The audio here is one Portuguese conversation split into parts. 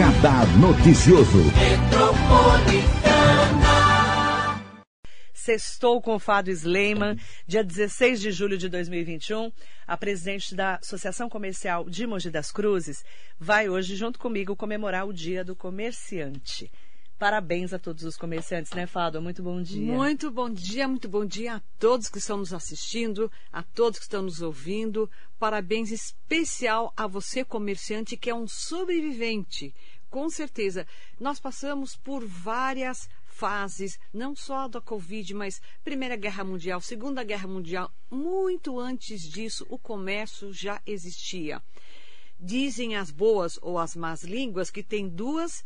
Radar Noticioso. Sextou com o Fado Sleiman, dia 16 de julho de 2021. A presidente da Associação Comercial de Mogi das Cruzes vai hoje, junto comigo, comemorar o Dia do Comerciante. Parabéns a todos os comerciantes, né, Fado? Muito bom dia. Muito bom dia, muito bom dia a todos que estão nos assistindo, a todos que estão nos ouvindo. Parabéns especial a você, comerciante, que é um sobrevivente. Com certeza, nós passamos por várias fases, não só da Covid, mas Primeira Guerra Mundial, Segunda Guerra Mundial. Muito antes disso, o comércio já existia. Dizem as boas ou as más línguas que tem duas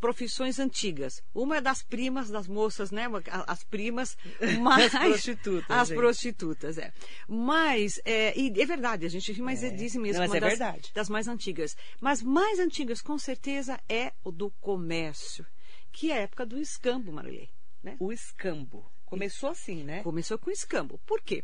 profissões antigas. Uma é das primas, das moças, né? As primas, mas as prostitutas. As gente. prostitutas, é. Mas é, e é verdade, a gente mas é. dizem mesmo Não, mas uma é das, verdade. das mais antigas. Mas mais antigas, com certeza, é o do comércio, que é a época do escambo, Marilei. Né? O escambo. Começou assim, né? Começou com o escambo. Por quê?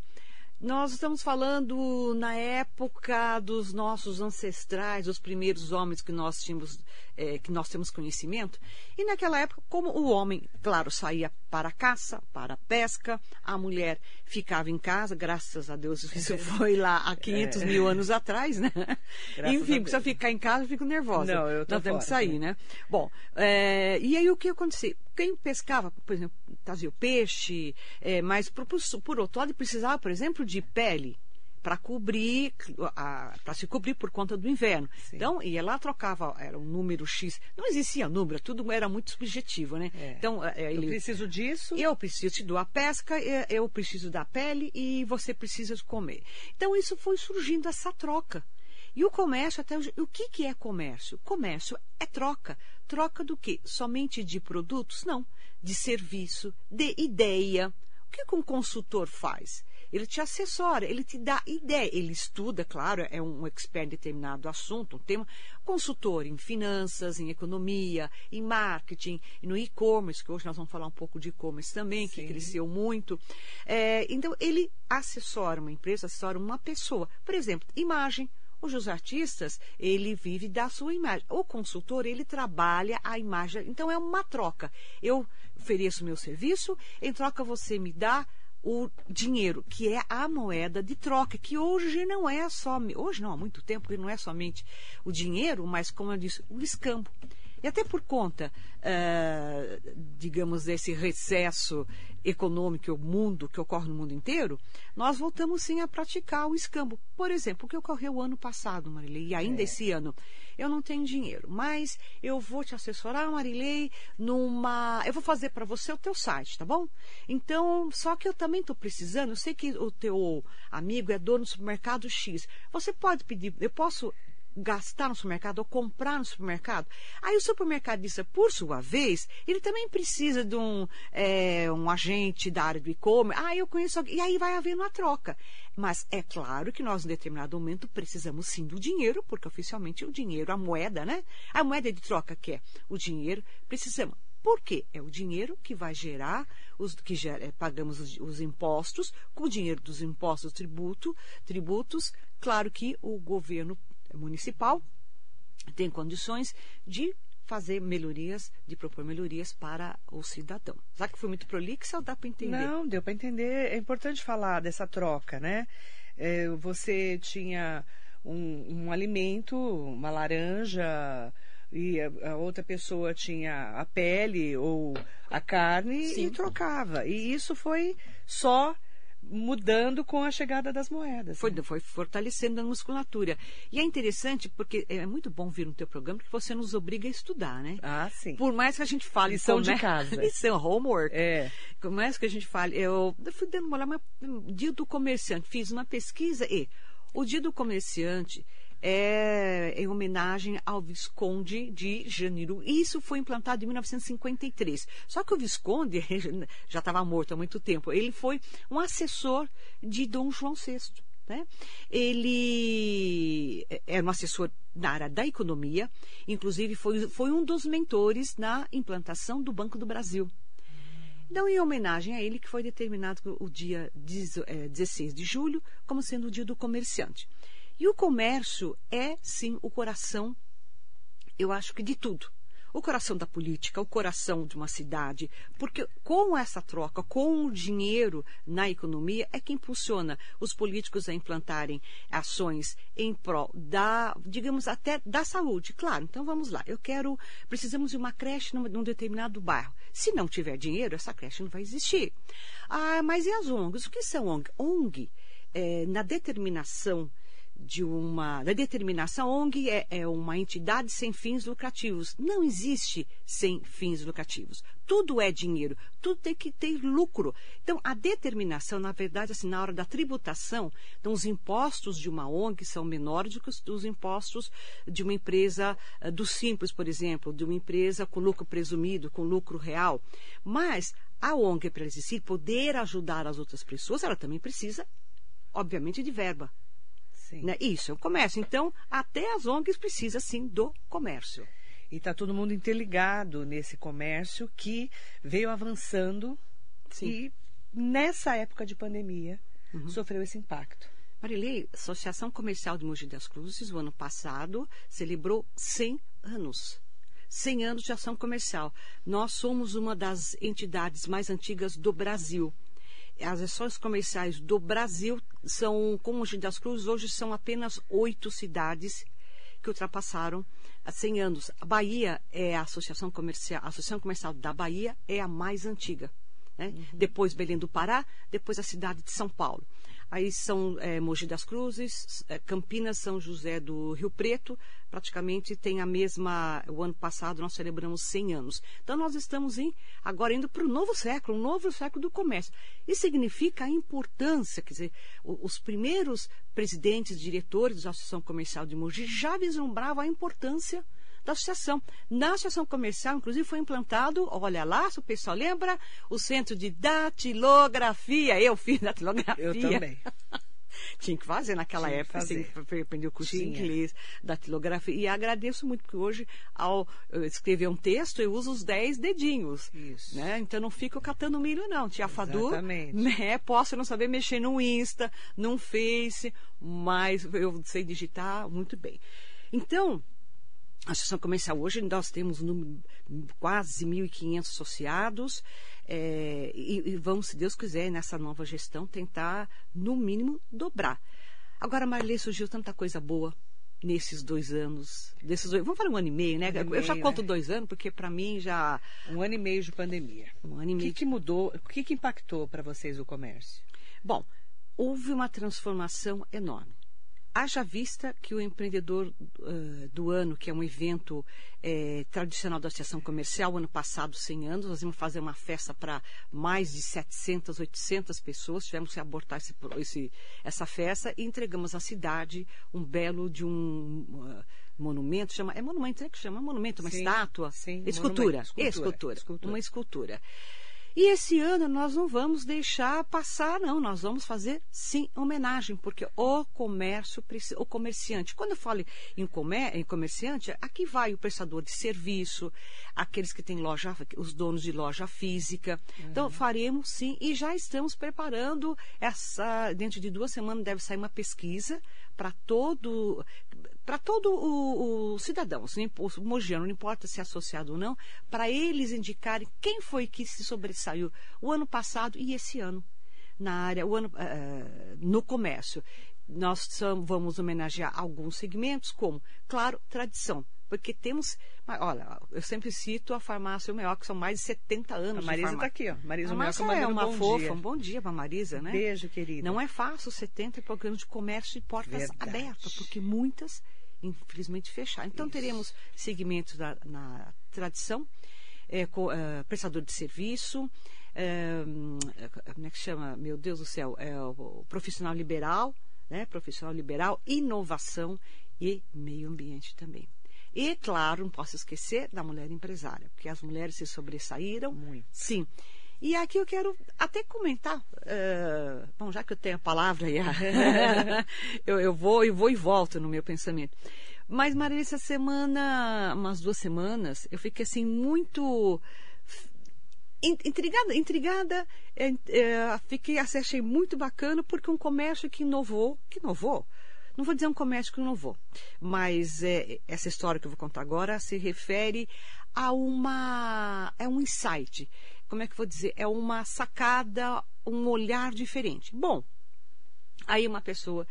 Nós estamos falando na época dos nossos ancestrais, os primeiros homens que nós tínhamos, é, que nós temos conhecimento. E naquela época, como o homem, claro, saía para a caça, para a pesca, a mulher ficava em casa, graças a Deus, isso foi lá há 500 é. mil anos atrás, né? Graças Enfim, precisa ficar em casa, eu fico nervosa. Não, eu tô Nós temos que fora, sair, né? Bom, é, e aí o que acontecia? Quem pescava, por exemplo, trazia o peixe, é, mas por, por outro lado precisava, por exemplo, de pele para cobrir, para se cobrir por conta do inverno. Sim. Então, ia lá, trocava, era um número X. Não existia número, tudo era muito subjetivo, né? É. Então, ele, Eu preciso disso. eu preciso te dar pesca, eu preciso da pele e você precisa comer. Então, isso foi surgindo, essa troca. E o comércio, até hoje, o que, que é comércio? Comércio é troca. Troca do quê? Somente de produtos? Não. De serviço, de ideia. O que, que um consultor faz? Ele te assessora, ele te dá ideia. Ele estuda, claro, é um expert em determinado assunto, um tema. Consultor em finanças, em economia, em marketing, no e-commerce, que hoje nós vamos falar um pouco de e-commerce também, que Sim. cresceu muito. É, então, ele assessora uma empresa, assessora uma pessoa. Por exemplo, imagem. Hoje os artistas, ele vive da sua imagem. O consultor, ele trabalha a imagem. Então é uma troca. Eu ofereço meu serviço, em troca você me dá o dinheiro, que é a moeda de troca, que hoje não é só, hoje não, há muito tempo, que não é somente o dinheiro, mas como eu disse, o escambo. E até por conta, uh, digamos, desse recesso econômico o mundo que ocorre no mundo inteiro, nós voltamos sim a praticar o escambo. Por exemplo, o que ocorreu ano passado, Marilei, e ainda é. esse ano. Eu não tenho dinheiro, mas eu vou te assessorar, Marilei, numa. Eu vou fazer para você o teu site, tá bom? Então, só que eu também estou precisando, eu sei que o teu amigo é dono do supermercado X. Você pode pedir, eu posso gastar no supermercado ou comprar no supermercado. Aí o supermercadista, por sua vez, ele também precisa de um, é, um agente da área do e-commerce. Ah, eu conheço alguém. E aí vai havendo uma troca. Mas é claro que nós, em determinado momento, precisamos sim do dinheiro, porque oficialmente o dinheiro, a moeda, né? A moeda de troca que é o dinheiro, precisamos. Por quê? É o dinheiro que vai gerar, os, que gera, é, pagamos os, os, impostos, com o dinheiro dos impostos, tributo, tributos, claro que o governo municipal tem condições de fazer melhorias, de propor melhorias para o cidadão. Será que foi muito prolixa ou dá para entender? Não, deu para entender. É importante falar dessa troca, né? É, você tinha um, um, alimento, uma laranja, e a, a, outra pessoa tinha a pele ou a carne Sim. e trocava. E isso foi só mudando com a chegada das moedas. Foi, né? foi fortalecendo a musculatura. E é interessante porque é muito bom vir no teu programa porque você nos obriga a estudar, né? Ah, sim. Por mais que a gente fale... Lição de casa. Lição, homework. É. Por mais que a gente fale... Eu, eu fui dando uma olhada, dia do comerciante, fiz uma pesquisa e o dia do comerciante é em homenagem ao Visconde de Janeiro. Isso foi implantado em 1953. Só que o Visconde já estava morto há muito tempo. Ele foi um assessor de Dom João VI. Né? Ele era um assessor na área da economia, inclusive foi, foi um dos mentores na implantação do Banco do Brasil. Então, em homenagem a ele, que foi determinado o dia 16 de julho como sendo o dia do comerciante. E o comércio é, sim, o coração eu acho que de tudo o coração da política, o coração de uma cidade, porque com essa troca, com o dinheiro na economia, é que impulsiona os políticos a implantarem ações em prol da, digamos, até da saúde. Claro, então vamos lá. Eu quero, precisamos de uma creche num, num determinado bairro. Se não tiver dinheiro, essa creche não vai existir. Ah, mas e as ONGs? O que são ONG? ONG, é, na determinação de uma da determinação ONG é, é, uma entidade sem fins lucrativos. Não existe sem fins lucrativos. Tudo é dinheiro, tudo tem que ter lucro. Então, a determinação, na verdade, assim, na hora da tributação, então os impostos de uma ONG são menores do que os impostos de uma empresa uh, do Simples, por exemplo, de uma empresa com lucro presumido, com lucro real. Mas a ONG, para existir, poder ajudar as outras pessoas, ela também precisa, obviamente, de verba. Né? Isso é o comércio. Então, até as ONGs precisam, sim, do comércio. E está todo mundo interligado nesse comércio que veio avançando sim. e, nessa época de pandemia, uhum. sofreu esse impacto. Marilei, a Associação Comercial de Mogi das Cruzes, o ano passado, celebrou 100 anos. 100 anos de ação comercial. Nós somos uma das entidades mais antigas do Brasil as ações comerciais do Brasil são, como Mogi das Cruzes, hoje são apenas oito cidades que ultrapassaram há 100 anos. A Bahia é a associação comercial, a associação comercial da Bahia é a mais antiga. Né? Uhum. Depois Belém do Pará, depois a cidade de São Paulo. Aí são é, Mogi das Cruzes, é, Campinas, São José do Rio Preto, praticamente tem a mesma. O ano passado nós celebramos 100 anos. Então nós estamos em, agora indo para o novo século, um novo século do comércio. Isso significa a importância, quer dizer, os primeiros presidentes, diretores da Associação Comercial de Mogi já vislumbravam a importância da associação. Na associação comercial, inclusive, foi implantado, olha lá, se o pessoal lembra, o centro de datilografia. Eu fiz datilografia. Eu também. Tinha que fazer naquela Tinha época, assim, aprender o curso Tinha. de inglês, datilografia. E agradeço muito, porque hoje, ao escrever um texto, eu uso os dez dedinhos. Isso. Né? Então não fico catando milho, não. Tia Fadu, né? posso não saber mexer no Insta, no Face, mas eu sei digitar muito bem. Então, a Associação Comercial hoje nós temos um quase 1.500 associados é, e, e, vamos, se Deus quiser, nessa nova gestão, tentar, no mínimo, dobrar. Agora, Marley, surgiu tanta coisa boa nesses dois anos. Desses dois, vamos falar um ano e meio, né? Um Eu meio, já conto é. dois anos, porque para mim já. Um ano e meio de pandemia. Um ano e meio. O que, que mudou? O que, que impactou para vocês o comércio? Bom, houve uma transformação enorme. Haja vista que o empreendedor uh, do ano, que é um evento eh, tradicional da Associação Comercial, ano passado, 100 anos, nós íamos fazer uma festa para mais de 700, 800 pessoas, tivemos que abortar esse, esse, essa festa e entregamos à cidade um belo de um uh, monumento, chama, é monumento, é que chama? Monumento, uma sim, estátua? Sim, escultura, escultura, escultura, escultura, uma escultura. E esse ano nós não vamos deixar passar, não. Nós vamos fazer, sim, homenagem, porque o comércio, o comerciante, quando eu falo em, comer, em comerciante, aqui vai o prestador de serviço, aqueles que têm loja, os donos de loja física. Uhum. Então, faremos sim, e já estamos preparando essa. Dentro de duas semanas deve sair uma pesquisa para todo para todo o, o cidadão, o mogiano, não importa se é associado ou não, para eles indicarem quem foi que se sobressaiu o ano passado e esse ano na área, o ano, uh, no comércio. Nós vamos homenagear alguns segmentos, como, claro, tradição. Porque temos, olha, eu sempre cito a farmácia O Melhor, que são mais de 70 anos. A Marisa está aqui, ó. Marisa a Marisa é uma um fofa, dia. um bom dia para Marisa, né? Beijo, querida. Não é fácil 70 programas de comércio de portas Verdade. abertas, porque muitas infelizmente fechar. Então, Isso. teremos segmentos da, na tradição, é, co, é, prestador de serviço, é, como é que chama? Meu Deus do céu, é o profissional liberal, né? Profissional liberal, inovação e meio ambiente também. E, claro, não posso esquecer da mulher empresária, porque as mulheres se sobressaíram. Muito. Sim. E aqui eu quero até comentar, uh, bom, já que eu tenho a palavra, eu, eu vou e vou e volto no meu pensamento. Mas, Maria, essa semana, umas duas semanas, eu fiquei assim muito intrigada, intrigada, é, é, fiquei, achei muito bacana porque um comércio que inovou, que inovou, Não vou dizer um comércio que vou, mas é, essa história que eu vou contar agora se refere a uma. É um insight. Como é que eu vou dizer? É uma sacada, um olhar diferente. Bom, aí uma pessoa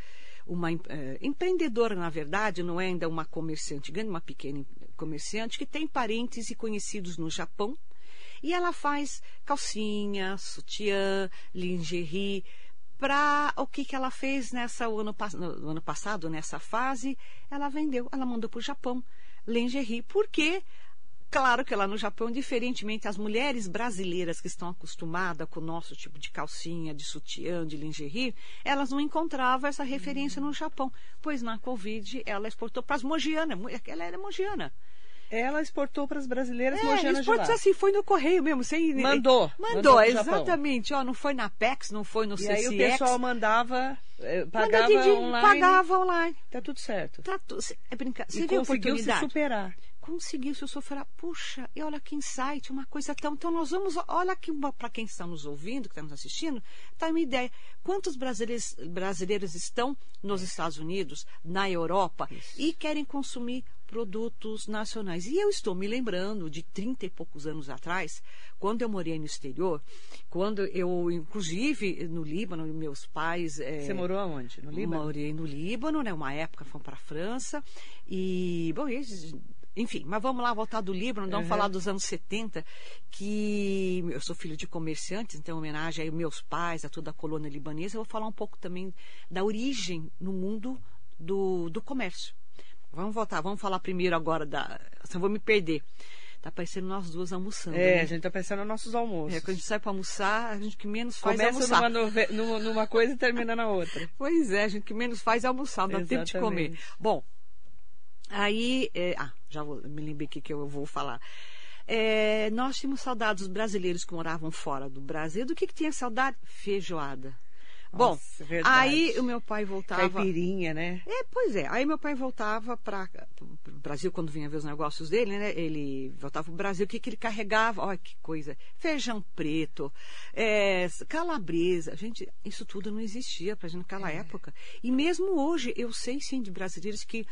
uma é, empreendedora, na verdade, não é ainda uma comerciante grande, uma pequena comerciante, que tem parentes e conhecidos no Japão. E ela faz calcinha, sutiã, lingerie. Para o que, que ela fez nessa o ano, no ano passado, nessa fase, ela vendeu, ela mandou para o Japão lingerie. Por quê? Claro que lá no Japão, diferentemente as mulheres brasileiras que estão acostumadas com o nosso tipo de calcinha, de sutiã, de lingerie, elas não encontravam essa referência no Japão, pois na Covid ela exportou para as mogianas, ela era mogiana. Ela exportou para as brasileiras é, mogianas exportou de lá. assim, foi no correio mesmo, sem mandou. Mandou, mandou exatamente. Ó, não foi na Pex, não foi no e CCX. aí o pessoal mandava, eh, pagava Manda de, online. Pagava online. Tá tudo certo. Tá tu, é brincar. Você e conseguiu se superar conseguiu se sofrer. Puxa, e olha que insight, uma coisa tão. Então, nós vamos. Olha aqui, para quem está nos ouvindo, que está nos assistindo, está uma ideia. Quantos brasileiros, brasileiros estão nos Estados Unidos, na Europa, Isso. e querem consumir produtos nacionais. E eu estou me lembrando de 30 e poucos anos atrás, quando eu morei no exterior, quando eu, inclusive, no Líbano, meus pais. É, Você morou aonde? No Líbano? Morei no Líbano, né? Uma época fomos para a França. E, bom, eles enfim, mas vamos lá voltar do Líbano, vamos uhum. falar dos anos 70, que eu sou filho de comerciantes, então, em homenagem aos meus pais, a toda a colônia libanesa, eu vou falar um pouco também da origem no mundo do, do comércio. Vamos voltar, vamos falar primeiro agora da. Senão vou me perder. Tá parecendo nós duas almoçando. É, né? a gente tá parecendo nossos almoços. É, quando a gente sai para almoçar, a gente que menos faz Começa é almoçar. Começa numa, numa coisa e termina na outra. pois é, a gente que menos faz é almoçar, não dá tempo de comer. Bom, Aí, é, ah, já vou, me lembrei aqui que eu vou falar. É, nós tínhamos saudades dos brasileiros que moravam fora do Brasil. Do que, que tinha saudade? Feijoada. Bom, Nossa, aí o meu pai voltava. Caipirinha, né? É, pois é. Aí meu pai voltava para o Brasil quando vinha ver os negócios dele, né? Ele voltava para o Brasil, o que, que ele carregava? Olha que coisa. Feijão preto, é, calabresa. Gente, isso tudo não existia para gente naquela é. época. E mesmo hoje, eu sei sim de brasileiros que.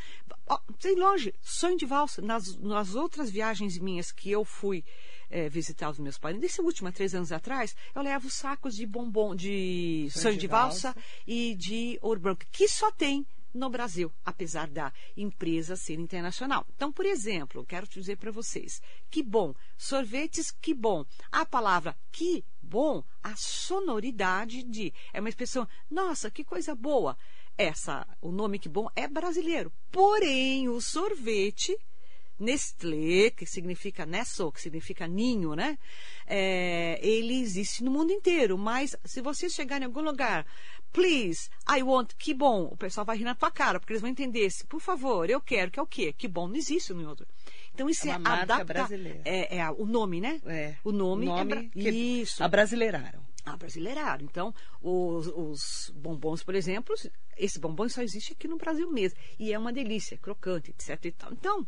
Ó, sei longe, sonho de valsa. Nas, nas outras viagens minhas que eu fui é, visitar os meus pais. Nesse último, três anos atrás, eu levo sacos de bombom, de sonho, de, valsa, valsa e de ouro branco, que só tem no Brasil, apesar da empresa ser internacional. Então, por exemplo, quero te dizer para vocês, que bom, sorvetes, que bom. A palavra que bom, a sonoridade de, é uma expressão, nossa, que coisa boa. Essa, o nome que bom é brasileiro. Porém, o sorvete Nestlé, que significa Nestle, que significa ninho, né? É, ele existe no mundo inteiro, mas se você chegar em algum lugar, please, I want, que bom, o pessoal vai rir na tua cara, porque eles vão entender, se, por favor, eu quero, que é o quê? Que bom, não existe no outro. Então isso é, é adapta, brasileira. É, é, o nome, né? É. O nome, o nome é que isso. Abrasileiraram. Abrasileiraram. Então, os, os, bombons, por exemplo, esse bombom só existe aqui no Brasil mesmo. E é uma delícia, crocante, etc. E tal. Então,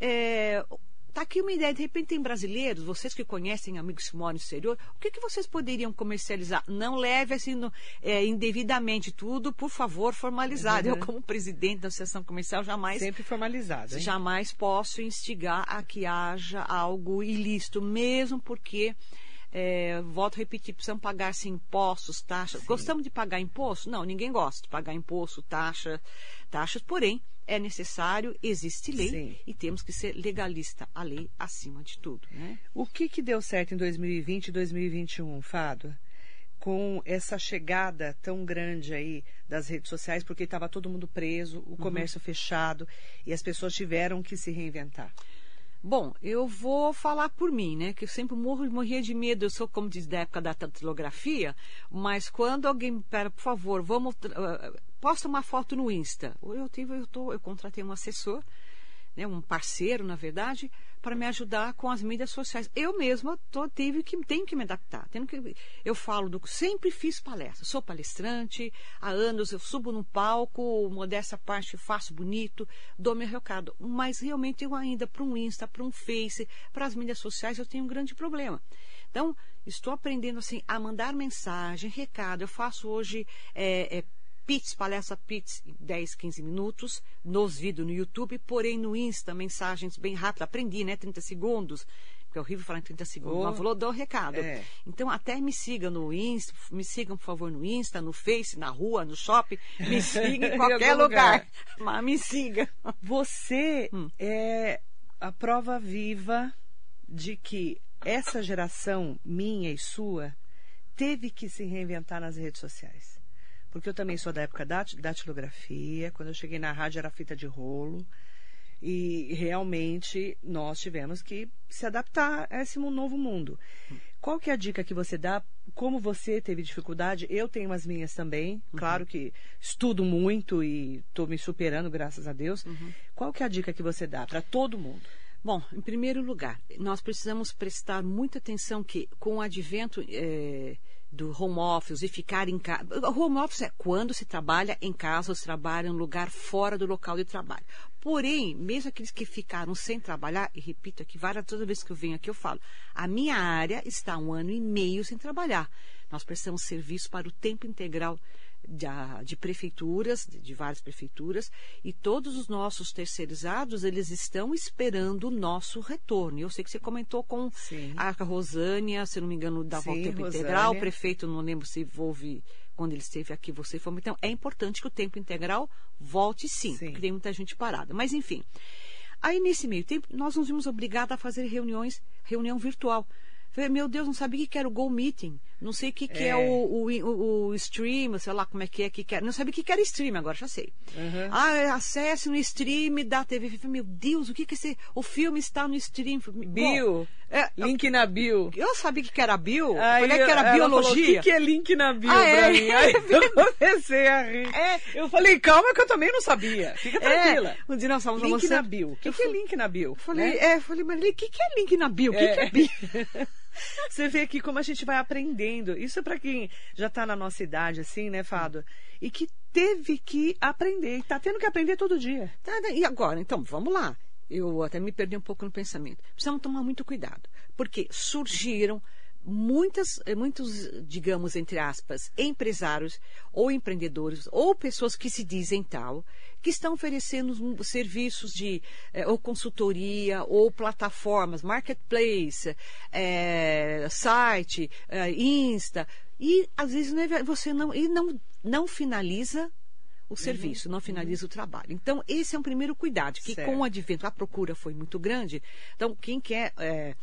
é, Tá aqui uma ideia, de repente tem brasileiros, vocês que conhecem amigos que moram no exterior, o que, que vocês poderiam comercializar? Não leve assim no, é, indevidamente tudo, por favor, formalizado. Uhum. Eu, como presidente da Associação Comercial, jamais. Sempre formalizado. Hein? Jamais posso instigar a que haja algo ilícito, mesmo porque. É, volto a repetir, precisamos pagar -se impostos, taxas. Sim. Gostamos de pagar imposto? Não, ninguém gosta de pagar imposto, taxa, taxas, porém, é necessário, existe lei Sim. e temos que ser legalista, a lei acima de tudo. Né? O que, que deu certo em 2020 e 2021, Fado? Com essa chegada tão grande aí das redes sociais, porque estava todo mundo preso, o uhum. comércio uhum. fechado e as pessoas tiveram que se reinventar. Bom, eu vou falar por mim, né? Que eu sempre morro, morria de medo. Eu sou, como diz, da época da tatilografia, mas quando alguém me pera, por favor, vamos. Posta uma foto no Insta. Eu tive, eu, tô, eu contratei um assessor, né, um parceiro, na verdade, para me ajudar com as mídias sociais. Eu mesma tô, tive que, tenho que me adaptar. Tenho que, eu falo do sempre fiz palestra. Sou palestrante, há anos eu subo no palco, modesta parte faço bonito, dou meu recado. Mas realmente eu ainda, para um Insta, para um Face, para as mídias sociais, eu tenho um grande problema. Então, estou aprendendo assim a mandar mensagem, recado. Eu faço hoje é, é, Pitts, palestra Pitts, 10, 15 minutos, nos vídeos no YouTube, porém no Insta, mensagens bem rápidas. Aprendi, né? 30 segundos. Porque é horrível falar em 30 segundos. Oh, mas falou, dou o recado. É. Então, até me siga no Insta, me sigam, por favor, no Insta, no Face, na rua, no shopping. Me siga em qualquer lugar. lugar. Mas me siga. Você hum. é a prova viva de que essa geração minha e sua teve que se reinventar nas redes sociais. Porque eu também sou da época da datilografia, quando eu cheguei na rádio era fita de rolo, e realmente nós tivemos que se adaptar a esse novo mundo. Qual que é a dica que você dá? Como você teve dificuldade? Eu tenho as minhas também. Uhum. Claro que estudo muito e estou me superando, graças a Deus. Uhum. Qual que é a dica que você dá para todo mundo? Bom, em primeiro lugar, nós precisamos prestar muita atenção que com o advento é, do home office e ficar em casa. Home office é quando se trabalha em casa ou se trabalha em um lugar fora do local de trabalho. Porém, mesmo aqueles que ficaram sem trabalhar, e repito aqui várias toda vez que eu venho aqui eu falo, a minha área está um ano e meio sem trabalhar. Nós prestamos serviço para o tempo integral de, de prefeituras, de, várias prefeituras, e todos os nossos terceirizados, eles estão esperando o nosso retorno. Eu sei que você comentou com Sim. a Rosânia, se não me engano, da Sim, Tempo Rosânia. Integral, o prefeito, não lembro se houve quando ele esteve aqui, você foi. Então, é importante que o tempo integral volte sim, sim. porque tem muita gente parada. Mas, enfim. Aí, nesse meio tempo, nós nos vimos obrigados a fazer reuniões, reunião virtual. Falei, meu Deus, não sabia o que era o Go Meeting. Não sei o que, que é, é o, o, o, stream, sei lá como é que é. Que que é. Não sabia o que, era stream, agora já sei. Uhum. Ah, é, acesse no stream da TV. Meu Deus, o que que esse... O filme está no stream. Bio. é, link na bio. Eu sabia que era bio. Aí, falei que era biologia. O que, que é link na bio ah, é? mim? Aí eu comecei a rir. É. Eu falei, calma que eu também não sabia. Fica é. tranquila. Um dia nós falamos Link na bio. O que, que é link na bio? Falei, né? é, falei, mas o que, que é link na bio? O que, que é bio? Você vê aqui como a gente vai aprendendo. Isso é para quem já está na nossa idade, assim, né, Fado? E que teve que aprender. E está tendo que aprender todo dia. Tá, né? e agora? Então, vamos lá. Eu até me perdi um pouco no pensamento. Precisamos tomar muito cuidado. Porque surgiram muitas, eh, muitos, digamos, entre aspas, empresários ou empreendedores ou pessoas que se dizem tal, que estão oferecendo serviços de eh, ou consultoria ou plataformas, marketplace, é, site, é, Insta, e às vezes é você não, e não, não finaliza o uhum. serviço, não finaliza uhum. o trabalho. Então, esse é um primeiro cuidado, que certo. com o advento, a procura foi muito grande. Então, quem quer é,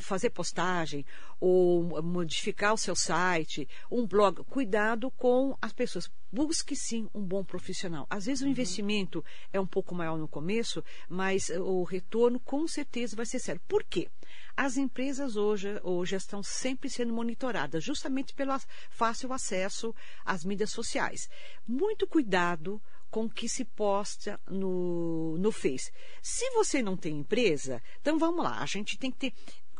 fazer postagem ou modificar o seu site, um blog, cuidado com as pessoas. Busque sim um bom profissional. Às vezes o uhum. investimento é um pouco maior no começo, mas o retorno com certeza vai ser sério. Por quê? As empresas hoje, hoje estão sempre sendo monitoradas, justamente pelo fácil acesso às mídias sociais. Muito cuidado com o que se posta no, no Face. Se você não tem empresa, então vamos lá, a gente tem que ter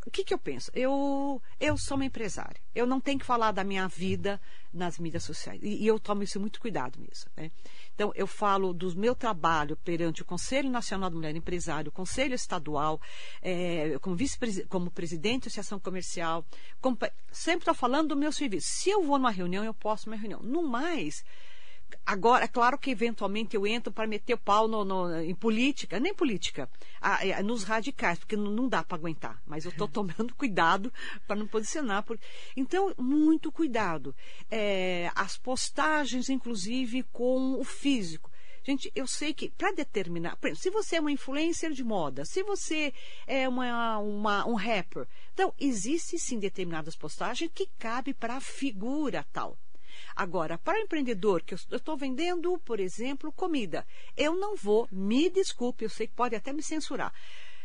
o que, que eu penso? Eu, eu sou uma empresária. Eu não tenho que falar da minha vida nas mídias sociais. E, e eu tomo isso muito cuidado nisso. Né? Então, eu falo do meu trabalho perante o Conselho Nacional da Mulher Empresária, o Conselho Estadual, é, como, vice como presidente da Associação Comercial. Como, sempre estou falando do meu serviço. Se eu vou numa reunião, eu posso numa reunião. No mais, Agora, é claro que eventualmente eu entro para meter o pau no, no, em política, nem política, a, a, nos radicais, porque não, não dá para aguentar. Mas eu estou tomando cuidado para não posicionar. Por... Então, muito cuidado. É, as postagens, inclusive, com o físico. Gente, eu sei que para determinar, por exemplo, se você é uma influencer de moda, se você é uma, uma, um rapper, então existe sim determinadas postagens que cabe para a figura tal. Agora, para o empreendedor, que eu estou vendendo, por exemplo, comida, eu não vou, me desculpe, eu sei que pode até me censurar.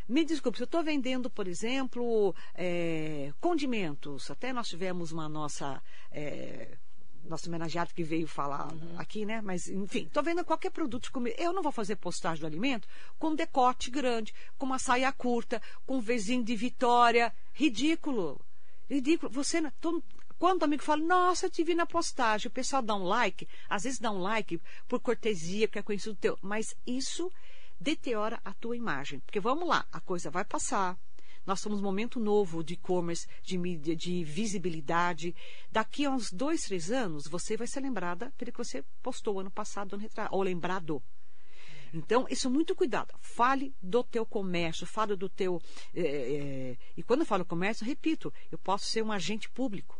Me desculpe, se eu estou vendendo, por exemplo, é, condimentos, até nós tivemos uma nossa. É, nosso homenageado que veio falar uhum. aqui, né? Mas, enfim, estou vendo qualquer produto de comida. Eu não vou fazer postagem do alimento com decote grande, com uma saia curta, com um vizinho de Vitória. Ridículo. Ridículo. Você, todo, quando o amigo fala, nossa, eu te vi na postagem, o pessoal dá um like, às vezes dá um like por cortesia, porque é conhecido teu, mas isso deteriora a tua imagem. Porque vamos lá, a coisa vai passar, Nós estamos num momento novo de e-commerce, de mídia, de visibilidade. Daqui a uns dois, três anos, você vai ser lembrada pelo que você postou ano passado, ano retrasado, ou lembrado. Então, isso muito cuidado. Fale do teu comércio, fale do teu. É, é, e quando eu falo comércio, repito, eu posso ser um agente público.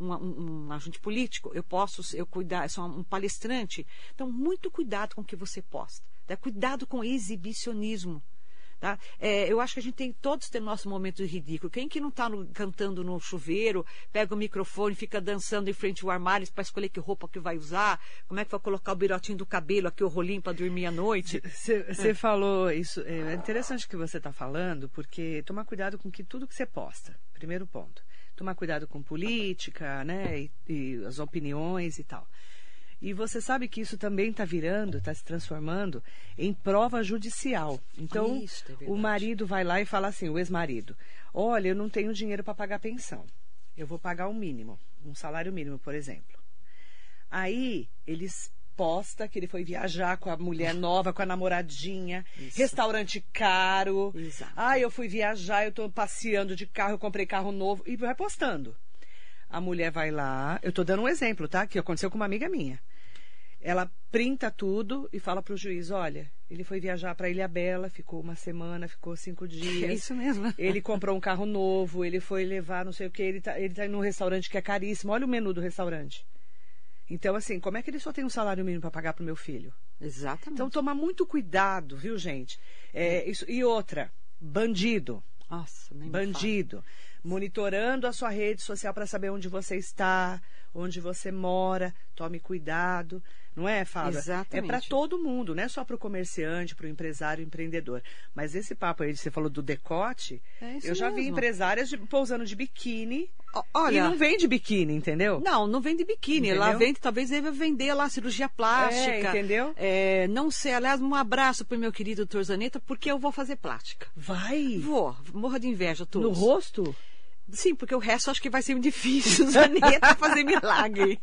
Um, um, um, agente político, eu posso eu cuidar, eu sou um palestrante. Então, muito cuidado com o que você posta. Tá? Cuidado com exibicionismo. Tá? É, eu acho que a gente tem todos tem nosso momento de ridículo. Quem que não está cantando no chuveiro, pega o microfone, fica dançando em frente ao armário para escolher que roupa que vai usar, como é que vai colocar o birotinho do cabelo aqui, o rolinho para dormir à noite? Você é. falou isso. É interessante o que você está falando, porque tomar cuidado com que tudo que você posta. Primeiro ponto. Tomar cuidado com política, né? E, e as opiniões e tal. E você sabe que isso também está virando, está se transformando em prova judicial. Então, isso, é o marido vai lá e fala assim, o ex-marido, olha, eu não tenho dinheiro para pagar pensão. Eu vou pagar o um mínimo, um salário mínimo, por exemplo. Aí, eles posta que ele foi viajar com a mulher nova, com a namoradinha, Isso. restaurante caro. Exato. Ah, eu fui viajar, eu estou passeando de carro, eu comprei carro novo e vai postando. A mulher vai lá, eu estou dando um exemplo, tá? Que aconteceu com uma amiga minha. Ela printa tudo e fala para o juiz: olha, ele foi viajar para Ilha Bela, ficou uma semana, ficou cinco dias. É isso mesmo. Ele comprou um carro novo, ele foi levar não sei o que, ele está ele tá num restaurante que é caríssimo. Olha o menu do restaurante. Então, assim, como é que ele só tem um salário mínimo para pagar para o meu filho? Exatamente. Então, tomar muito cuidado, viu, gente? É, isso, e outra, bandido. Nossa, nem Bandido monitorando a sua rede social para saber onde você está, onde você mora. Tome cuidado, não é, Fábio? Exatamente. É para todo mundo, não é só para o comerciante, para o empresário, empreendedor. Mas esse papo aí, você falou do decote, é eu já mesmo. vi empresárias de, pousando de biquíni. Olha, e não vende biquíni, entendeu? Não, não vende biquíni. Entendeu? Ela vende, talvez deve vender lá cirurgia plástica. É, entendeu? É, não sei. Aliás, um abraço para o meu querido doutor Zaneta, porque eu vou fazer plástica. Vai? Vou. Morra de inveja todos. No rosto? Sim, porque o resto acho que vai ser difícil, Zaneta, fazer milagre.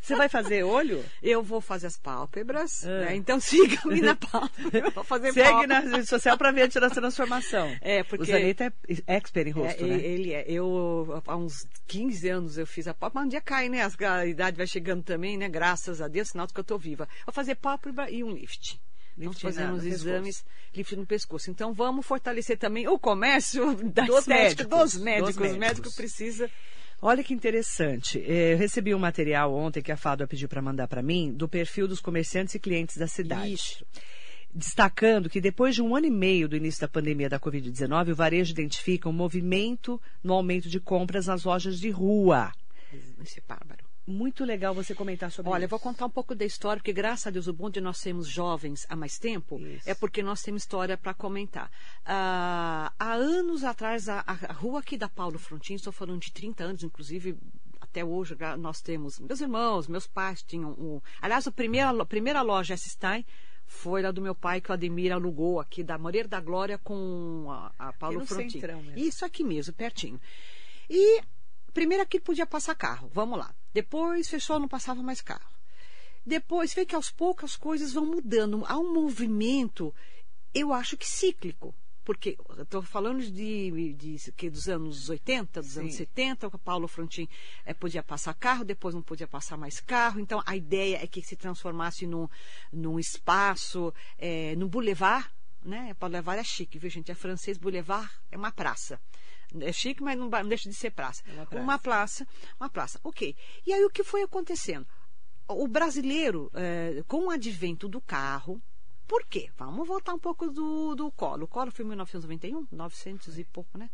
Você vai fazer olho? Eu vou fazer as pálpebras, ah. né? Então siga-me na pálpebra. Vou fazer Segue pálpebra. na rede social para ver a transformação. É, porque... O Zaneta é expert em rosto, é, né? Ele é. Eu, há uns 15 anos eu fiz a pálpebra, mas um dia cai, né? A idade vai chegando também, né? Graças a Deus, sinal de que eu estou viva. Vou fazer pálpebra e um lift. Fazendo os exames, pescoço. lift no pescoço. Então vamos fortalecer também o comércio da dos estética, médicos, dos médicos. Dos médicos. O médico precisa. Olha que interessante. É, eu recebi um material ontem que a Fábio pediu para mandar para mim do perfil dos comerciantes e clientes da cidade. Isso. Destacando que depois de um ano e meio do início da pandemia da Covid-19, o varejo identifica um movimento no aumento de compras nas lojas de rua. Esse é bárbaro muito legal você comentar sobre Olha, isso. eu vou contar um pouco da história, porque graças a Deus o bom de nós sermos jovens há mais tempo isso. é porque nós temos história para comentar. Ah, há anos atrás, a, a, rua aqui da Paulo Frontin, estou falando de 30 anos, inclusive até hoje nós temos, meus irmãos, meus pais tinham um... Aliás, a primeira, a primeira loja S-Stein foi lá do meu pai que o Ademir alugou aqui da Moreira da Glória com a, a Paulo Frontin. Isso aqui mesmo, pertinho. E primeiro aqui podia passar carro, vamos lá. Depois fechou, não passava mais carro. Depois vê que aos poucos as coisas vão mudando. Há um movimento, eu acho que cíclico. Porque estou falando de, de, de, dos anos 80, dos Sim. anos 70, o Paulo Frontin é, podia passar carro, depois não podia passar mais carro. Então a ideia é que se transformasse num, num espaço, é, num boulevard. Né? Boulevard é chique, viu, gente? É francês, boulevard é uma praça. É chique, mas não, não deixa de ser praça. É uma praça. Uma praça, uma praça. Ok. E aí o que foi acontecendo? O brasileiro, é, com o advento do carro, por quê? Vamos voltar um pouco do, do Colo. O Colo foi em 1991, 900 e pouco, né?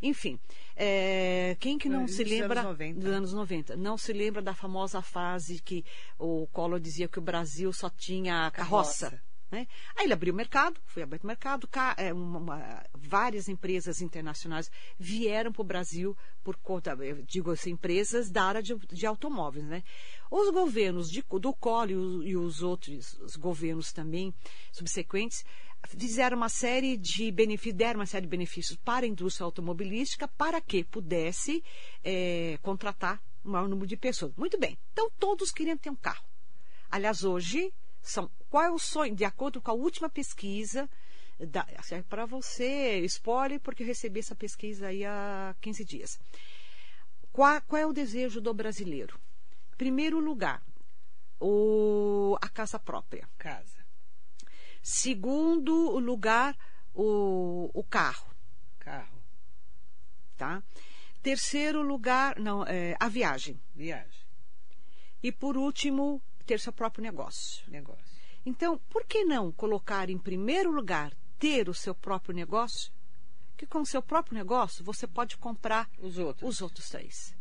Enfim, é, quem que não se lembra dos anos 90? Não se lembra da famosa fase que o Colo dizia que o Brasil só tinha carroça. carroça. Né? Aí ele abriu o mercado, foi aberto o mercado, é, uma, uma, várias empresas internacionais vieram para o Brasil por conta, digo assim, empresas da área de, de automóveis. Né? Os governos de, do Collor e os outros os governos também subsequentes fizeram uma série de benefícios, deram uma série de benefícios para a indústria automobilística para que pudesse é, contratar um maior número de pessoas. Muito bem. Então todos queriam ter um carro. Aliás, hoje são qual é o sonho, de acordo com a última pesquisa Para você, spoiler, porque eu recebi essa pesquisa aí há 15 dias. Qual, qual é o desejo do brasileiro? Primeiro lugar, o, a casa própria. Casa. Segundo lugar, o, o carro. Carro. Tá? Terceiro lugar, não, é, a viagem. Viagem. E por último, ter seu próprio negócio. Negócio. Então, por que não colocar em primeiro lugar ter o seu próprio negócio? Que com o seu próprio negócio você pode comprar os outros, os outros três.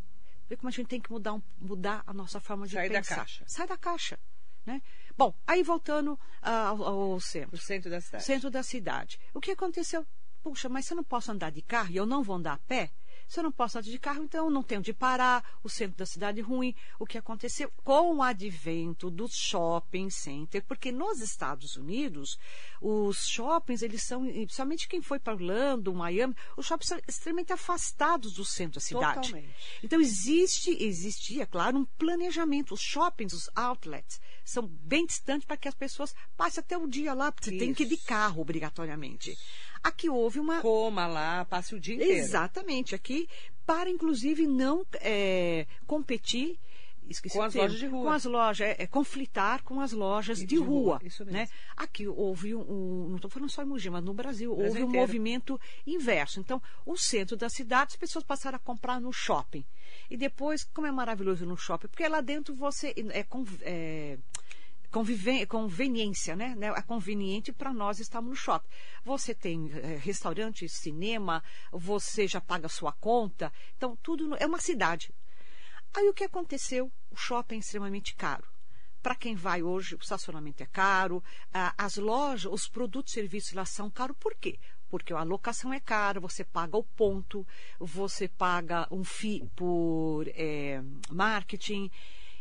Vê como a gente tem que mudar, um, mudar a nossa forma de Sai pensar. da caixa. Sai da caixa. Né? Bom, aí voltando ao, ao centro. O centro da cidade. Centro da cidade. O que aconteceu? Puxa, mas se eu não posso andar de carro e eu não vou andar a pé, se eu não posso andar de carro, então não tenho de parar, o centro da cidade ruim. O que aconteceu com o advento do shopping center, porque nos Estados Unidos, os shoppings, eles são, principalmente quem foi para Orlando, Miami, os shoppings são extremamente afastados do centro da cidade. Totalmente. Então existe, existia, claro, um planejamento. Os shoppings, os outlets, são bem distantes para que as pessoas passem até o dia lá, porque você tem que ir de carro obrigatoriamente. Aqui houve uma. Coma lá, passe o dia inteiro. Exatamente. Aqui, para inclusive não é, competir. Esqueci com as termo, lojas de rua. Com as lojas, é, é conflitar com as lojas de, de, rua. rua isso mesmo. Né? Aqui houve um, um não estou falando só em Mogi, mas no Brasil, Brasil houve um inteiro. movimento inverso. Então, o centro da cidade, as pessoas passaram a comprar no shopping. E depois, como é maravilhoso no shopping, porque lá dentro você é, é conveniência, né? É conveniente para nós estarmos no shopping. Você tem é, restaurante, cinema, você já paga sua conta. Então, tudo é uma cidade. Aí o que aconteceu? O shopping é extremamente caro. Para quem vai hoje, o estacionamento é caro, as lojas, os produtos e serviços lá são caros. Por quê? Porque a locação é cara, você paga o ponto, você paga um FII por é, marketing.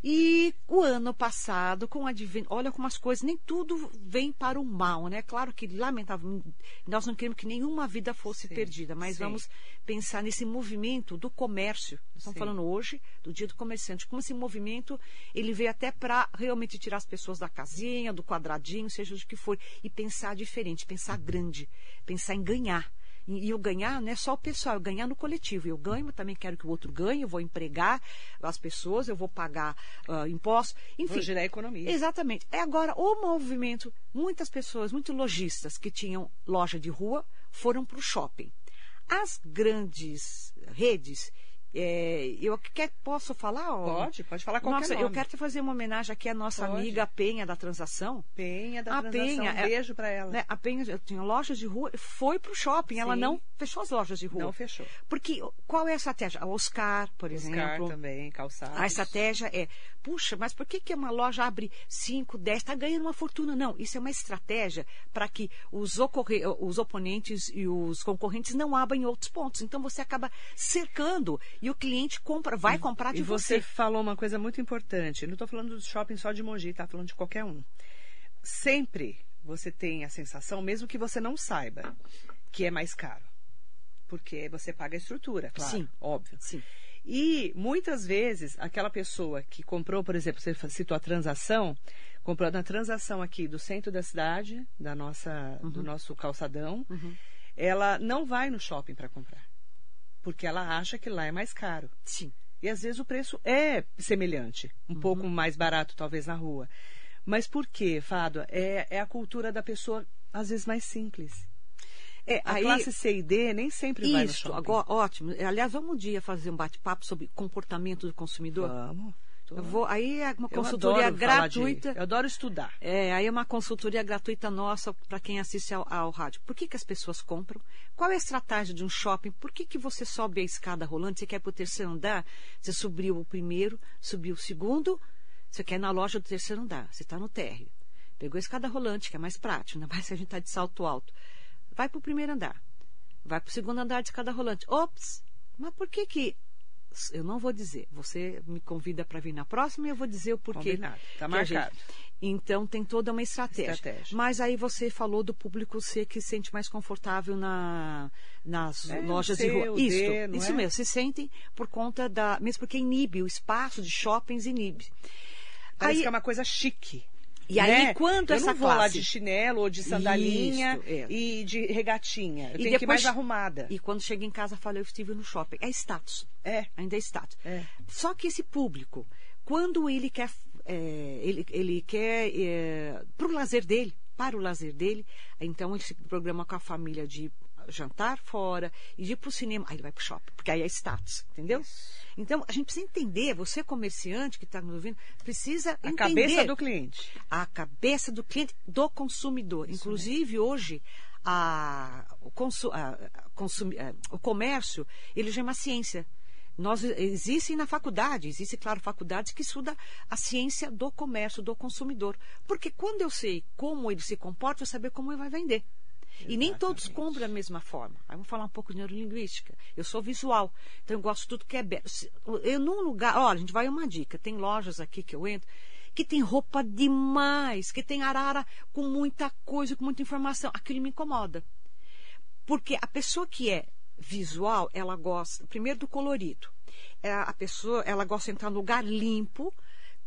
E o ano passado, com o advento, olha como as coisas, nem tudo vem para o mal, né? Claro que, lamentavelmente, nós não queremos que nenhuma vida fosse sim, perdida, mas sim. vamos pensar nesse movimento do comércio. Nós estamos Sim. falando hoje do dia do comerciante, como esse movimento, ele veio até para realmente tirar as pessoas da casinha, do quadradinho, seja do que for, e pensar diferente, pensar grande, pensar em ganhar. E eu ganhar não é só o pessoal, eu ganhar no coletivo. Eu ganho, mas também quero que o outro ganhe, eu vou empregar as pessoas, eu vou pagar uh, impostos, enfim. Vou girar a economia. Exatamente. É agora o movimento, muitas pessoas, muitos lojistas que tinham loja de rua foram para o shopping. As grandes redes, é, eu quer, posso falar? ó? Pode, pode falar qualquer Nossa, nome. eu quero fazer uma homenagem aqui à nossa Pode. amiga Penha da Transação. Penha da A transação. Penha, um é- beijo para ela. Né? A Penha eu tinha lojas de rua, foi para o shopping, ela Sim. não fechou as lojas de rua. Não fechou. Porque qual é a estratégia? A Oscar, por Oscar exemplo. também, calçados. A estratégia é, puxa, mas por que, que uma loja abre 5, 10, está ganhando uma fortuna? Não, isso é uma estratégia para que os, ocorre- os oponentes e os concorrentes não abram em outros pontos. Então você acaba cercando e o cliente compra, vai comprar de E você você. falou uma coisa muito importante. Não estou falando do shopping só de Mogi, tá falando de qualquer um. Sempre você tem a sensação, mesmo que você não saiba, que é mais caro. Porque você paga a estrutura, claro. Sim. Óbvio. Sim. E muitas vezes aquela pessoa que comprou, por exemplo, você citou a transação, comprou na transação aqui do centro da cidade, da nossa, do nosso calçadão, Uhum. ela não vai no shopping para comprar. Porque ela acha que lá é mais caro. Sim. E às vezes o preço é semelhante, um Uhum. pouco mais barato talvez na rua. Mas por quê, Fado? É, é a cultura da pessoa, às vezes, mais simples. É, A aí, classe C e D nem sempre vai no isso, shopping. agora, ótimo. Aliás, vamos um dia fazer um bate-papo sobre comportamento do consumidor. Vamos. Eu vou, aí é uma consultoria falar de- gratuita. eu adoro estudar. É, aí é uma consultoria gratuita nossa para quem assiste ao, ao rádio. Por que, que as pessoas compram? Qual é a estratégia de um shopping? Por que, que você sobe a escada rolante? Você quer para o terceiro andar? Você subiu o primeiro, subiu o segundo, você quer ir na loja do terceiro andar. Você está no térreo. Pegou a escada rolante, que é mais prático, ainda mais se a gente está de salto alto. Vai para o primeiro andar. Vai para o segundo andar de escada rolante. Ops! Mas por que que... Eu não vou dizer. Você me convida para vir na próxima e eu vou dizer o porquê. Combinado. Tá que a gente- marcado. Então tem toda uma estratégia. Estratégia. Mas aí você falou do público C que se sente mais confortável na, nas É, lojas de rua. Isso, D, isso é? mesmo. Se sentem por conta da. Mesmo porque inibe, o espaço de shoppings inibe. Parece Aí- que é uma coisa chique. E aí, né? quanto eu essa não vou lá classe- de chinelo ou de sandalinha Isso, é. e de regatinha. Eu E tenho que ir depois- mais arrumada. E quando chega em casa, fala, eu estive no shopping. É status. É. Ainda é status. É. Só que esse público, quando ele quer, é, ele, ele quer para o lazer dele, para o lazer dele, então ele se programa com a família de jantar fora e de ir para o cinema, aí ele vai para o shopping, porque aí é status, entendeu? Então, a gente precisa entender, você comerciante que está nos ouvindo, precisa A entender cabeça do cliente. a cabeça do cliente, do consumidor. Inclusive, hoje, a- o, consu- a- a- consumi- a- o comércio, ele já é uma ciência. Nós, existem na faculdade, existem, claro, faculdades que estudam a ciência do comércio, do consumidor. Porque quando eu sei como ele se comporta, eu saber como ele vai vender. E nem todos Exatamente. compram da mesma forma. Aí vamos falar um pouco de neurolinguística. Eu sou visual, então eu gosto de tudo que é belo. Eu num lugar, olha, a gente vai uma dica. Tem lojas aqui que eu entro que tem roupa demais, que tem arara com muita coisa, com muita informação. Aquilo me incomoda. Porque a pessoa que é visual, ela gosta, primeiro, do colorido. É, a pessoa, ela gosta de entrar num lugar limpo,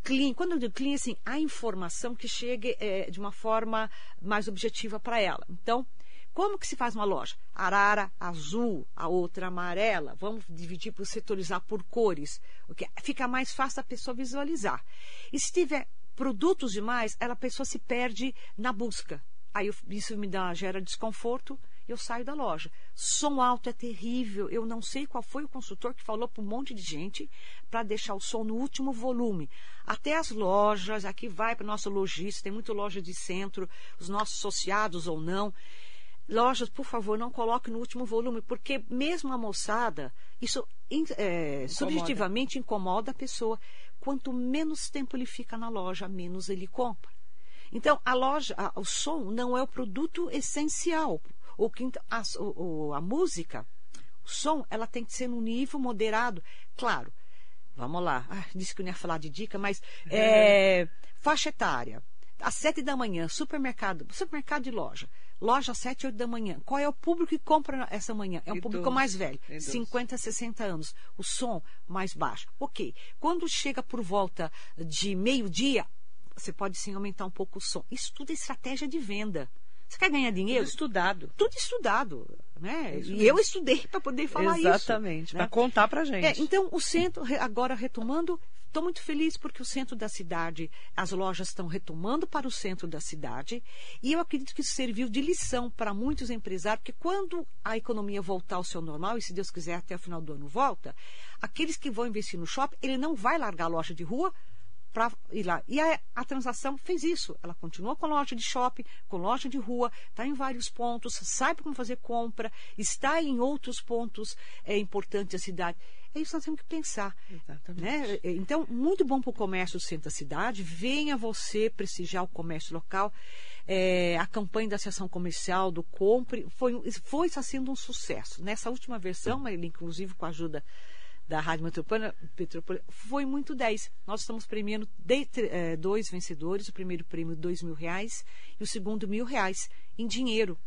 clean. Quando eu digo clean, assim, a informação que chegue é, de uma forma mais objetiva para ela. Então, como que se faz uma loja? Arara azul, a outra amarela. Vamos dividir por setorizar por cores. O que fica mais fácil a pessoa visualizar. E se tiver produtos demais, ela, a pessoa se perde na busca. Aí eu- isso me dá, gera desconforto, eu saio da loja. Som alto é terrível. Eu não sei qual foi o consultor que falou para um monte de gente para deixar o som no último volume. Até as lojas, aqui vai para o nosso lojista, tem muita loja de centro, os nossos associados ou não. Lojas, por favor, não coloque no último volume, porque mesmo a moçada, isso é, subjetivamente incomoda a pessoa. Quanto menos tempo ele fica na loja, menos ele compra. Então, a loja, a- o som não é o produto essencial. O que, a, o- a música, o som, ela tem que ser num nível moderado. Claro, vamos lá. Ah, disse que eu não ia falar de dica, mas é, faixa etária. Às sete da manhã, supermercado, supermercado de loja. Loja às sete, oito da manhã. Qual é o público que compra essa manhã? É um público mais velho, Idoso. 50, 60 anos. O som mais baixo. Ok. Quando chega por volta de meio-dia, você pode sim aumentar um pouco o som. Isso tudo é estratégia de venda. Você quer ganhar Tudo dinheiro? estudado. Tudo estudado. Né? Isso E eu estudei para poder falar isso. Exatamente. né? Para contar pra gente. É, então, o centro, agora retomando, estou muito feliz porque o centro da cidade, as lojas estão retomando para o centro da cidade. E eu acredito que isso serviu de lição para muitos empresários, porque quando a economia voltar ao seu normal, e se Deus quiser até o final do ano volta, aqueles que vão investir no shopping, ele não vai largar a loja de rua para ir lá. E a, a transação fez isso. Ela continuou com loja de shopping, com loja de rua, está em vários pontos, sabe como fazer compra, está em outros pontos é, importantes da cidade. É isso que nós temos que pensar. Né? Então, muito bom para o comércio do centro da cidade. Venha você prestigiar o comércio local. É, a campanha da Associação Comercial do Compre foi, foi está sendo um sucesso. Nessa última versão, ele, inclusive com a ajuda da Rádio Metropolitana, foi muito 10. Nós estamos premiando de- eh, dois vencedores, o primeiro prêmio dois mil reais e o segundo mil reais em dinheiro.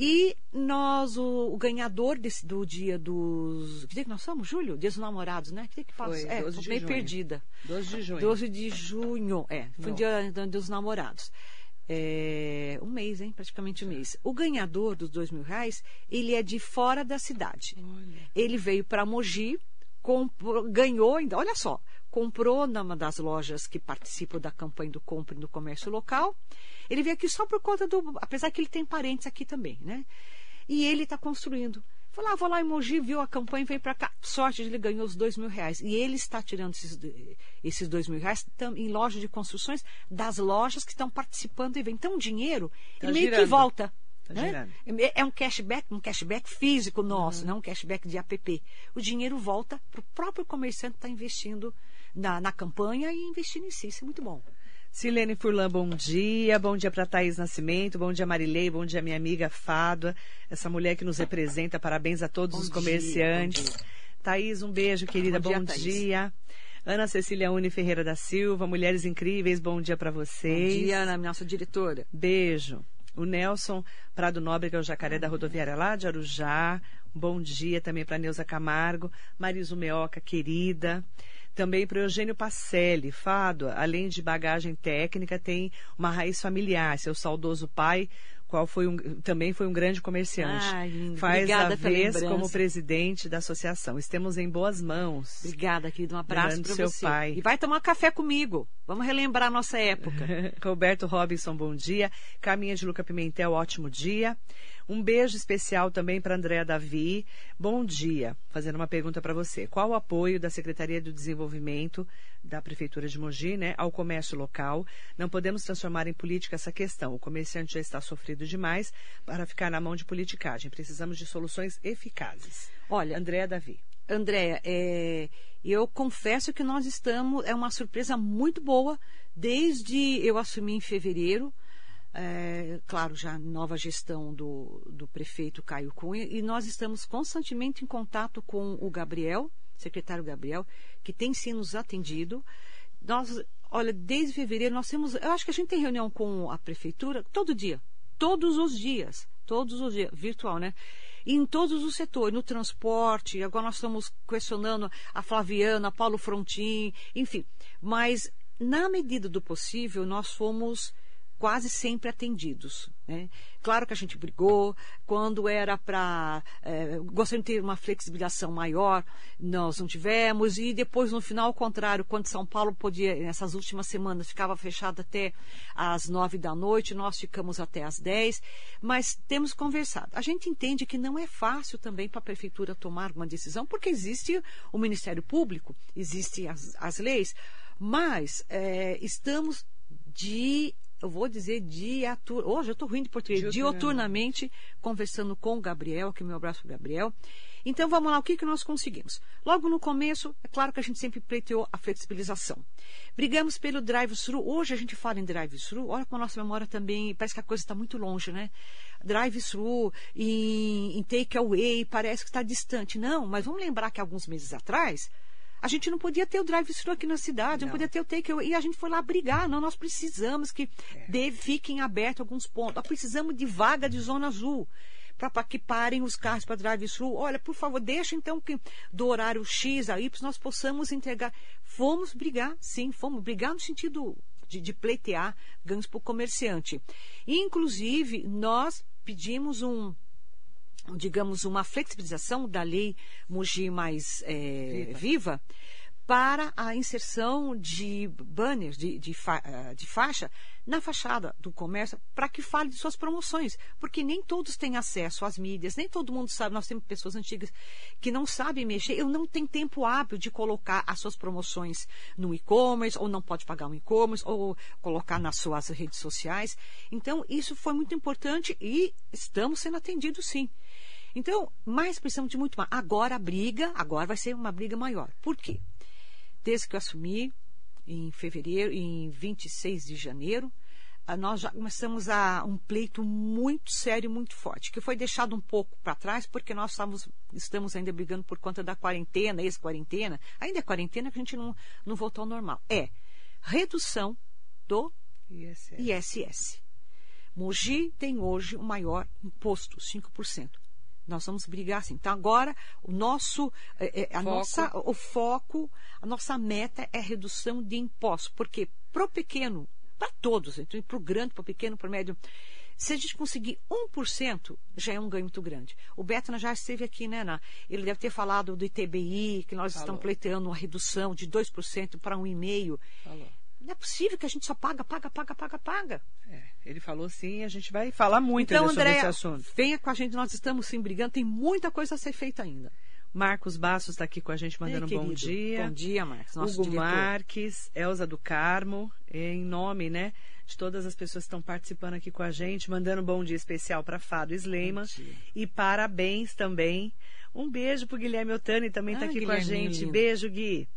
E nós, o, o ganhador desse, do dia dos. Que dia que nós somos, Júlio? Dia dos namorados, né? Que dia que passa? Foi, é, 12 tô de meio junho. perdida. 12 de junho. 12 de junho, é. Foi o dia do- dos namorados. É, um mês, hein? Praticamente um mês. O ganhador dos dois mil reais, ele é de fora da cidade. Olha. Ele veio para Mogi, comprou- ganhou ainda, olha só, comprou numa das lojas que participam da campanha do Compre no Comércio Local. Ele veio aqui só por conta do. Apesar que ele tem parentes aqui também, né? E ele está construindo. Falou, ah, vou lá em Mogi, viu a campanha, veio para cá. Sorte, ele ganhou os dois mil reais. E ele está tirando esses, esses dois mil reais em loja de construções das lojas que estão participando do evento. Então, o dinheiro Tá meio que volta. Tá né? É- É um cashback, um cashback físico nosso, não um cashback de app. O dinheiro volta para o próprio comerciante que está investindo na, na campanha e investindo em si. Isso é muito bom. Silene Furlan, bom dia. Bom dia para Thaís Nascimento. Bom dia, Marilei. Bom dia, minha amiga Fádua. Essa mulher que nos representa. Parabéns a todos Bom os comerciantes. bom dia. Thaís, um beijo, querida. Bom Bom, dia, Thaís. dia. Ana Cecília Uni Ferreira da Silva. Mulheres incríveis. Bom dia para vocês. Bom dia, Ana, nossa diretora. Beijo. O Nelson Prado Nobre, que é o jacaré da rodoviária lá de Arujá. Bom dia também para Neuza Camargo. Mariso Meoca, querida. Também para o Eugênio Pacelli, Fado, além de bagagem técnica, tem uma raiz familiar. Seu saudoso pai qual foi um, também foi um grande comerciante. Lindo. Faz Obrigada a vez como presidente da associação. Estamos em boas mãos. Obrigada, querido. Um abraço para seu você. pai. E vai tomar café comigo. Vamos relembrar a nossa época. Roberto Robinson, bom dia. Caminha de Luca Pimentel, ótimo dia. Um beijo especial também para Andréa Davi. Bom dia. Fazendo uma pergunta para você. Qual o apoio da Secretaria do Desenvolvimento da Prefeitura de Mogi né, ao comércio local? Não podemos transformar em política essa questão. O comerciante já está sofrido demais para ficar na mão de politicagem. Precisamos de soluções eficazes. Olha, Andréa Davi. Andréa, é, eu confesso que nós estamos. É uma surpresa muito boa desde eu assumi em fevereiro. É, claro, já nova gestão do, do prefeito Caio Cunha, e nós estamos constantemente em contato com o Gabriel, secretário Gabriel, que tem sim nos atendido. Nós, olha, desde fevereiro nós temos, eu acho que a gente tem reunião com a prefeitura todo dia, todos os dias, todos os dias, virtual, né? Em todos os setores, no transporte, agora nós estamos questionando a Flaviana, Paulo Frontin, enfim. Mas, na medida do possível, nós fomos quase sempre atendidos. Né? Claro que a gente brigou, quando era para. É, gostaria de ter uma flexibilização maior, nós não tivemos, e depois, no final, ao contrário, quando São Paulo podia, nessas últimas semanas, ficava fechado até às nove da noite, nós ficamos até às dez, mas temos conversado. A gente entende que não é fácil também para a prefeitura tomar uma decisão, porque existe o Ministério Público, existem as, as leis, mas é, estamos de eu vou dizer diatur... hoje eu estou ruim de português, dioturnamente conversando com o Gabriel, aqui meu abraço para o Gabriel. Então vamos lá, o que, que nós conseguimos? Logo no começo, é claro que a gente sempre pleiteou a flexibilização. Brigamos pelo drive-thru. Hoje a gente fala em drive-thru, olha como a nossa memória também, parece que a coisa está muito longe, né? Drive-thru, em, em take-away, parece que está distante. Não, mas vamos lembrar que alguns meses atrás, a gente não podia ter o drive-thru aqui na cidade, não, não podia ter o take away. E a gente foi lá brigar. Não, nós precisamos que é. de, fiquem abertos alguns pontos. Nós precisamos de vaga de zona azul para que parem os carros para drive-thru. Olha, por favor, deixa então que do horário X a Y nós possamos entregar. Fomos brigar, sim, fomos brigar no sentido de, de pleitear ganhos para o comerciante. Inclusive, nós pedimos um digamos, uma flexibilização da lei Mogi mais é, viva. viva. para a inserção de banners, de, de, fa de, faixa, na fachada do comércio, para que fale de suas promoções. Porque nem todos têm acesso às mídias, nem todo mundo sabe. Nós temos pessoas antigas que não sabem mexer. Eu não tenho tempo hábil de colocar as suas promoções no e-commerce, ou não pode pagar um e-commerce, ou colocar nas suas redes sociais. Então, isso foi muito importante e estamos sendo atendidos sim. Então, mais precisamos de muito mais. Agora a briga, agora vai ser uma briga maior. Por quê? Desde que eu assumi, em fevereiro, em 26 de janeiro, nós já começamos a um pleito muito sério, muito forte, que foi deixado um pouco para trás, porque nós estamos, estamos ainda brigando por conta da quarentena, ex-quarentena. Ainda é quarentena que a gente não, não voltou ao normal. É redução do ISS. ISS. Mogi tem hoje o maior imposto, 5%. Nós vamos brigar assim. Então, agora, o nosso, é, a foco. nossa, o foco, a nossa meta é a redução de impostos. Porque para o pequeno, para todos, então, para o grande, para o pequeno, para o médio, se a gente conseguir 1%, já é um ganho muito grande. O Beto já esteve aqui, né, Ana? Ele deve ter falado do ITBI, que nós Falou. estamos pleiteando uma redução de 2% para 1,5%. Falou. Não é possível que a gente só paga, paga, paga, paga, paga. É, ele falou sim, a gente vai falar muito então, sobre esse assunto. Venha com a gente, nós estamos sim brigando, tem muita coisa a ser feita ainda. Marcos Bastos está aqui com a gente mandando Ei, um bom dia. Bom dia, Marcos. Nosso Hugo diretor. Marques, Elza do Carmo, em nome, né, de todas as pessoas que estão participando aqui com a gente, mandando um bom dia especial para Fado Sleiman e parabéns também. Um beijo para Guilherme Otani, também está ah, aqui Guilherme com a gente. Beijo, Gui.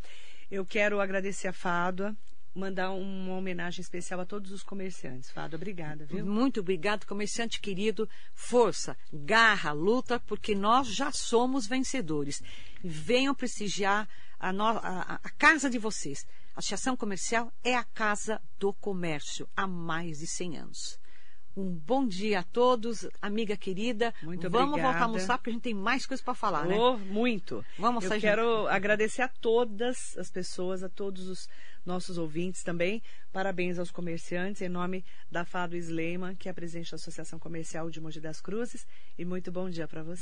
Eu quero agradecer a Fado, mandar uma homenagem especial a todos os comerciantes. Fado, obrigada, viu? Muito obrigado, comerciante querido. Força, garra, luta, porque nós já somos vencedores. Venham prestigiar a, no, a, a casa de vocês. A Associação Comercial é a casa do comércio há mais de 100 anos. Um bom dia a todos, amiga querida. Muito Vamos obrigada. voltar a almoçar porque a gente tem mais coisas para falar, né? Oh, muito. Vamos Eu sair quero agradecer a todas as pessoas, a todos os nossos ouvintes também. Parabéns aos comerciantes, em nome da Fado Sleiman, que é a presidente da Associação Comercial de Mogi das Cruzes. E muito bom dia para você.